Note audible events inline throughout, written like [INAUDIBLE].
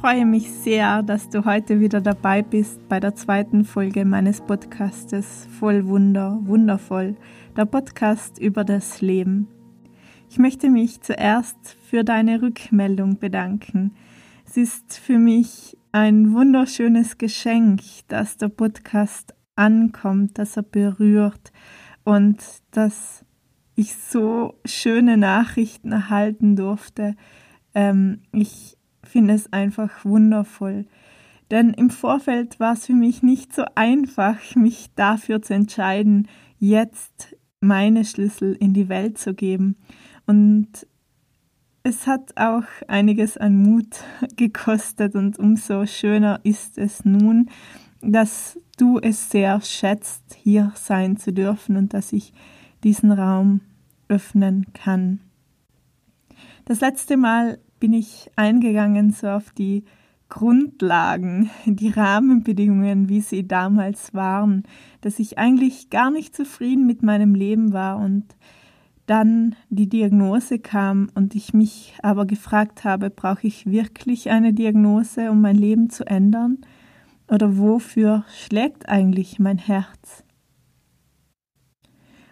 freue mich sehr, dass du heute wieder dabei bist bei der zweiten Folge meines Podcastes Voll Wunder, wundervoll, der Podcast über das Leben. Ich möchte mich zuerst für deine Rückmeldung bedanken. Es ist für mich ein wunderschönes Geschenk, dass der Podcast ankommt, dass er berührt und dass ich so schöne Nachrichten erhalten durfte. Ähm, ich finde es einfach wundervoll. Denn im Vorfeld war es für mich nicht so einfach, mich dafür zu entscheiden, jetzt meine Schlüssel in die Welt zu geben. Und es hat auch einiges an Mut [LAUGHS] gekostet und umso schöner ist es nun, dass du es sehr schätzt, hier sein zu dürfen und dass ich diesen Raum öffnen kann. Das letzte Mal bin ich eingegangen so auf die Grundlagen, die Rahmenbedingungen, wie sie damals waren, dass ich eigentlich gar nicht zufrieden mit meinem Leben war und dann die Diagnose kam und ich mich aber gefragt habe, brauche ich wirklich eine Diagnose, um mein Leben zu ändern? Oder wofür schlägt eigentlich mein Herz?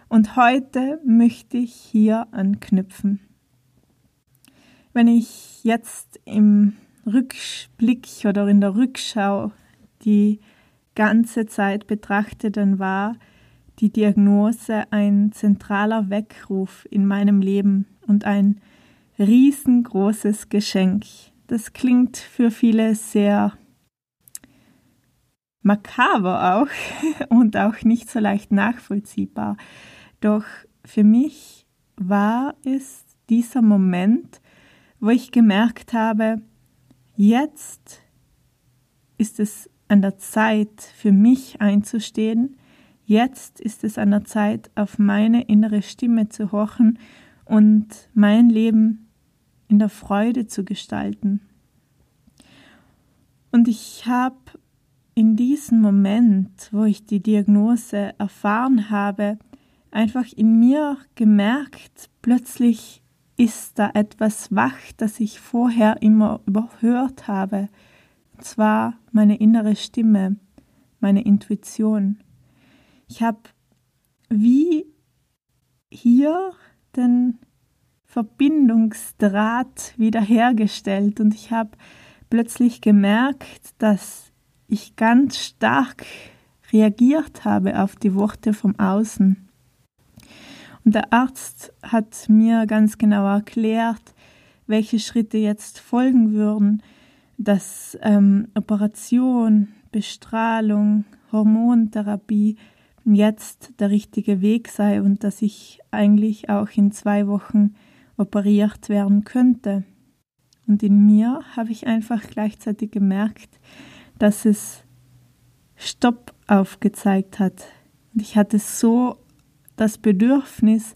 Und heute möchte ich hier anknüpfen. Wenn ich jetzt im Rückblick oder in der Rückschau die ganze Zeit betrachte, dann war die Diagnose ein zentraler Weckruf in meinem Leben und ein riesengroßes Geschenk. Das klingt für viele sehr makaber auch [LAUGHS] und auch nicht so leicht nachvollziehbar. Doch für mich war es dieser Moment, wo ich gemerkt habe, jetzt ist es an der Zeit für mich einzustehen, jetzt ist es an der Zeit, auf meine innere Stimme zu horchen und mein Leben in der Freude zu gestalten. Und ich habe in diesem Moment, wo ich die Diagnose erfahren habe, einfach in mir gemerkt, plötzlich ist da etwas wach, das ich vorher immer überhört habe. Und zwar meine innere Stimme, meine Intuition. Ich habe wie hier den Verbindungsdraht wiederhergestellt und ich habe plötzlich gemerkt, dass ich ganz stark reagiert habe auf die Worte vom Außen. Der Arzt hat mir ganz genau erklärt, welche Schritte jetzt folgen würden, dass ähm, Operation, Bestrahlung, Hormontherapie jetzt der richtige Weg sei und dass ich eigentlich auch in zwei Wochen operiert werden könnte. Und in mir habe ich einfach gleichzeitig gemerkt, dass es Stopp aufgezeigt hat. Und ich hatte so das Bedürfnis,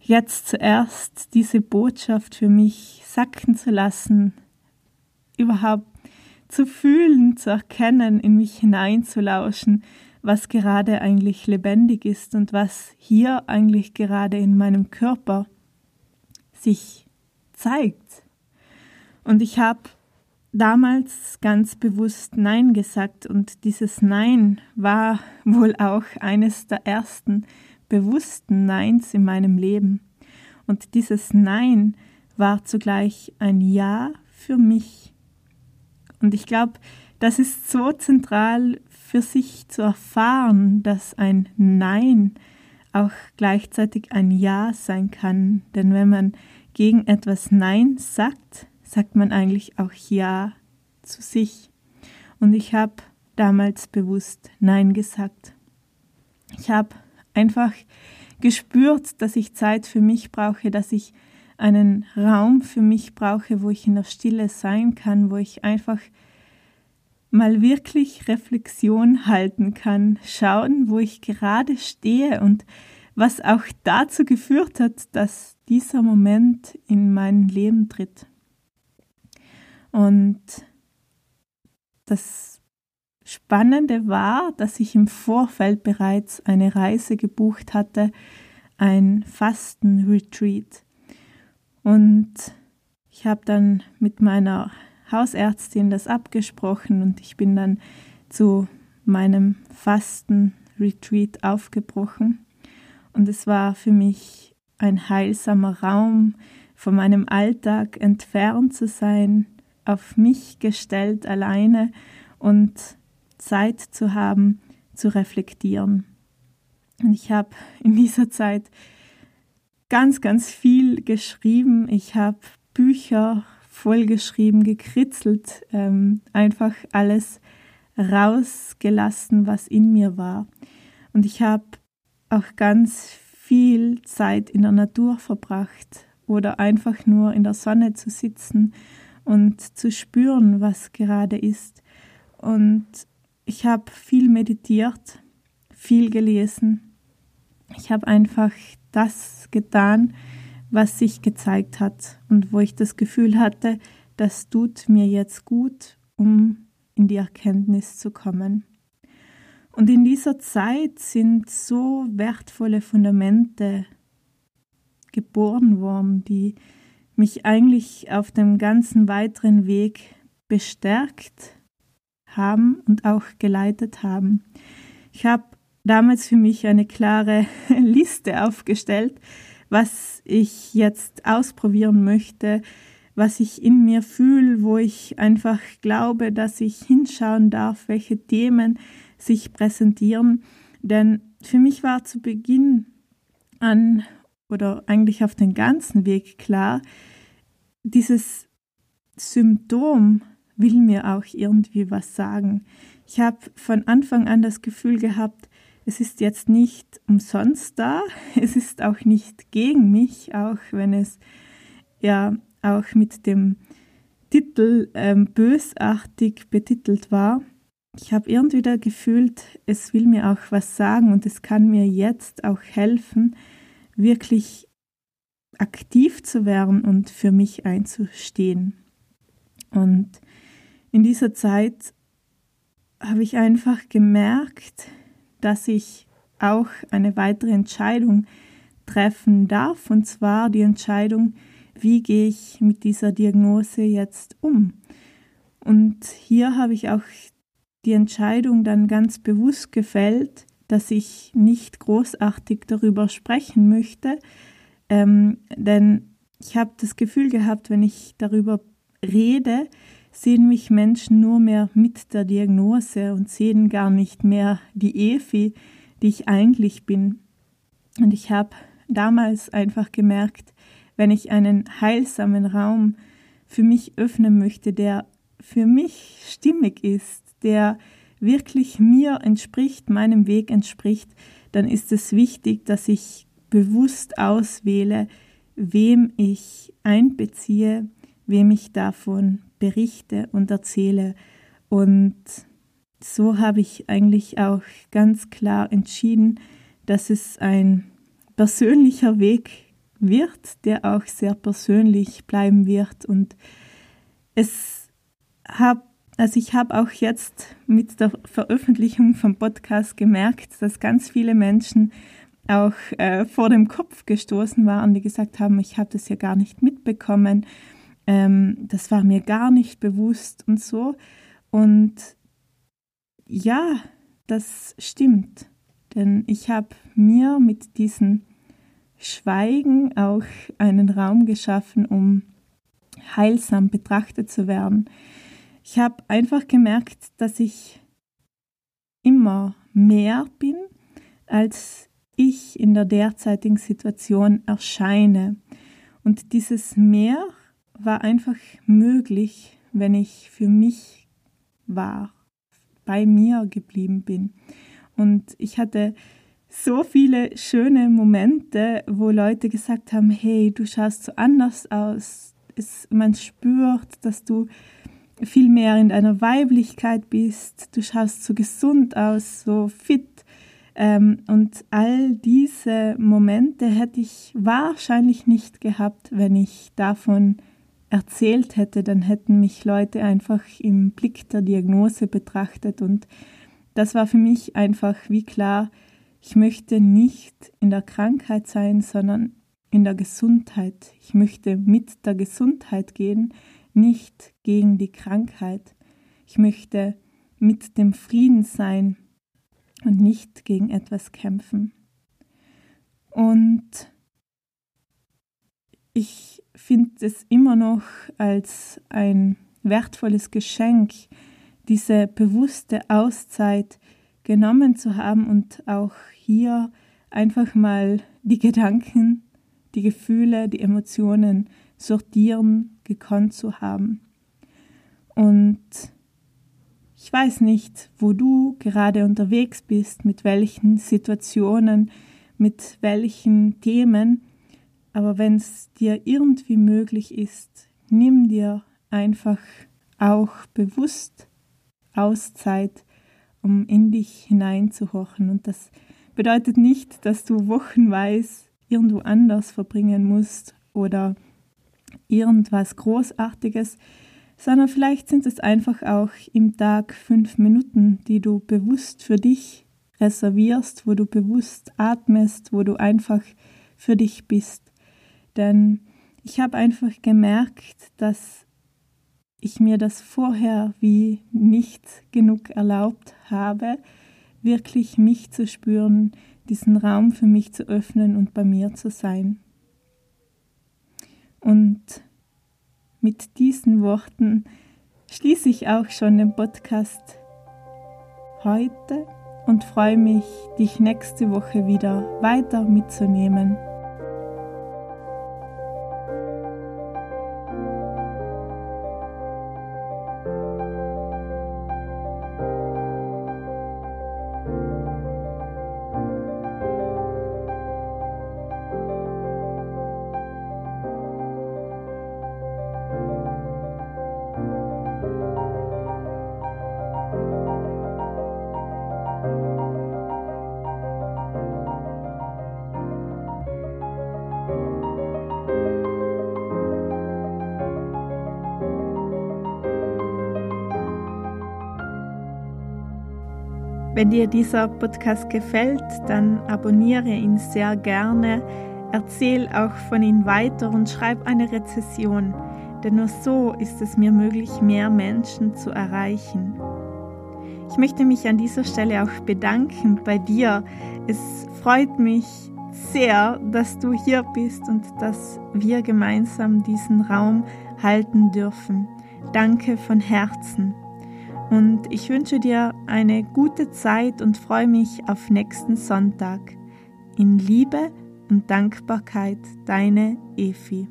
jetzt zuerst diese Botschaft für mich sacken zu lassen, überhaupt zu fühlen, zu erkennen, in mich hineinzulauschen, was gerade eigentlich lebendig ist und was hier eigentlich gerade in meinem Körper sich zeigt. Und ich habe damals ganz bewusst Nein gesagt und dieses Nein war wohl auch eines der ersten bewussten Neins in meinem Leben. Und dieses Nein war zugleich ein Ja für mich. Und ich glaube, das ist so zentral für sich zu erfahren, dass ein Nein auch gleichzeitig ein Ja sein kann. Denn wenn man gegen etwas Nein sagt, sagt man eigentlich auch Ja zu sich. Und ich habe damals bewusst Nein gesagt. Ich habe einfach gespürt, dass ich Zeit für mich brauche, dass ich einen Raum für mich brauche, wo ich in der Stille sein kann, wo ich einfach mal wirklich Reflexion halten kann, schauen, wo ich gerade stehe und was auch dazu geführt hat, dass dieser Moment in mein Leben tritt. Und das Spannende war, dass ich im Vorfeld bereits eine Reise gebucht hatte, ein Fastenretreat. Und ich habe dann mit meiner Hausärztin das abgesprochen und ich bin dann zu meinem Fastenretreat aufgebrochen. Und es war für mich ein heilsamer Raum, von meinem Alltag entfernt zu sein, auf mich gestellt alleine und Zeit zu haben, zu reflektieren. Und ich habe in dieser Zeit ganz, ganz viel geschrieben. Ich habe Bücher vollgeschrieben, gekritzelt, ähm, einfach alles rausgelassen, was in mir war. Und ich habe auch ganz viel Zeit in der Natur verbracht oder einfach nur in der Sonne zu sitzen und zu spüren, was gerade ist. Und ich habe viel meditiert, viel gelesen. Ich habe einfach das getan, was sich gezeigt hat und wo ich das Gefühl hatte, das tut mir jetzt gut, um in die Erkenntnis zu kommen. Und in dieser Zeit sind so wertvolle Fundamente geboren worden, die mich eigentlich auf dem ganzen weiteren Weg bestärkt haben und auch geleitet haben. Ich habe damals für mich eine klare [LAUGHS] Liste aufgestellt, was ich jetzt ausprobieren möchte, was ich in mir fühle, wo ich einfach glaube, dass ich hinschauen darf, welche Themen sich präsentieren. Denn für mich war zu Beginn an oder eigentlich auf den ganzen Weg klar, dieses Symptom will mir auch irgendwie was sagen. Ich habe von Anfang an das Gefühl gehabt, es ist jetzt nicht umsonst da, [LAUGHS] es ist auch nicht gegen mich, auch wenn es ja auch mit dem Titel ähm, bösartig betitelt war. Ich habe irgendwie da gefühlt, es will mir auch was sagen und es kann mir jetzt auch helfen, wirklich aktiv zu werden und für mich einzustehen. Und in dieser Zeit habe ich einfach gemerkt, dass ich auch eine weitere Entscheidung treffen darf, und zwar die Entscheidung, wie gehe ich mit dieser Diagnose jetzt um. Und hier habe ich auch die Entscheidung dann ganz bewusst gefällt, dass ich nicht großartig darüber sprechen möchte, ähm, denn ich habe das Gefühl gehabt, wenn ich darüber rede, sehen mich Menschen nur mehr mit der Diagnose und sehen gar nicht mehr die Evi, die ich eigentlich bin. Und ich habe damals einfach gemerkt, wenn ich einen heilsamen Raum für mich öffnen möchte, der für mich stimmig ist, der wirklich mir entspricht, meinem Weg entspricht, dann ist es wichtig, dass ich bewusst auswähle, wem ich einbeziehe, wem ich davon berichte und erzähle. Und so habe ich eigentlich auch ganz klar entschieden, dass es ein persönlicher Weg wird, der auch sehr persönlich bleiben wird. Und es hat Also ich habe auch jetzt mit der Veröffentlichung vom Podcast gemerkt, dass ganz viele Menschen auch äh, vor dem Kopf gestoßen waren, die gesagt haben, ich habe das ja gar nicht mitbekommen, ähm, das war mir gar nicht bewusst und so. Und ja, das stimmt, denn ich habe mir mit diesem Schweigen auch einen Raum geschaffen, um heilsam betrachtet zu werden. Ich habe einfach gemerkt, dass ich immer mehr bin, als ich in der derzeitigen Situation erscheine. Und dieses Mehr war einfach möglich, wenn ich für mich war, bei mir geblieben bin. Und ich hatte so viele schöne Momente, wo Leute gesagt haben, hey, du schaust so anders aus. Es, man spürt, dass du viel mehr in deiner Weiblichkeit bist. Du schaust so gesund aus, so fit. Ähm, und all diese Momente hätte ich wahrscheinlich nicht gehabt, wenn ich davon erzählt hätte. Dann hätten mich Leute einfach im Blick der Diagnose betrachtet. Und das war für mich einfach wie klar, ich möchte nicht in der Krankheit sein, sondern in der Gesundheit. Ich möchte mit der Gesundheit gehen nicht gegen die Krankheit. Ich möchte mit dem Frieden sein und nicht gegen etwas kämpfen. Und ich finde es immer noch als ein wertvolles Geschenk, diese bewusste Auszeit genommen zu haben und auch hier einfach mal die Gedanken, die Gefühle, die Emotionen sortieren gekonnt zu haben. Und ich weiß nicht, wo du gerade unterwegs bist, mit welchen Situationen, mit welchen Themen, aber wenn es dir irgendwie möglich ist, nimm dir einfach auch bewusst Auszeit, um in dich hineinzuhorchen. Und das bedeutet nicht, dass du wochenweise irgendwo anders verbringen musst oder irgendwas Großartiges, sondern vielleicht sind es einfach auch im Tag fünf Minuten, die du bewusst für dich reservierst, wo du bewusst atmest, wo du einfach für dich bist. Denn ich habe einfach gemerkt, dass ich mir das vorher wie nicht genug erlaubt habe, wirklich mich zu spüren, diesen Raum für mich zu öffnen und bei mir zu sein. Und mit diesen Worten schließe ich auch schon den Podcast heute und freue mich, dich nächste Woche wieder weiter mitzunehmen. Wenn dir dieser Podcast gefällt, dann abonniere ihn sehr gerne, erzähl auch von ihm weiter und schreib eine Rezession, denn nur so ist es mir möglich, mehr Menschen zu erreichen. Ich möchte mich an dieser Stelle auch bedanken bei dir. Es freut mich sehr, dass du hier bist und dass wir gemeinsam diesen Raum halten dürfen. Danke von Herzen. Und ich wünsche dir eine gute Zeit und freue mich auf nächsten Sonntag. In Liebe und Dankbarkeit, deine Efi.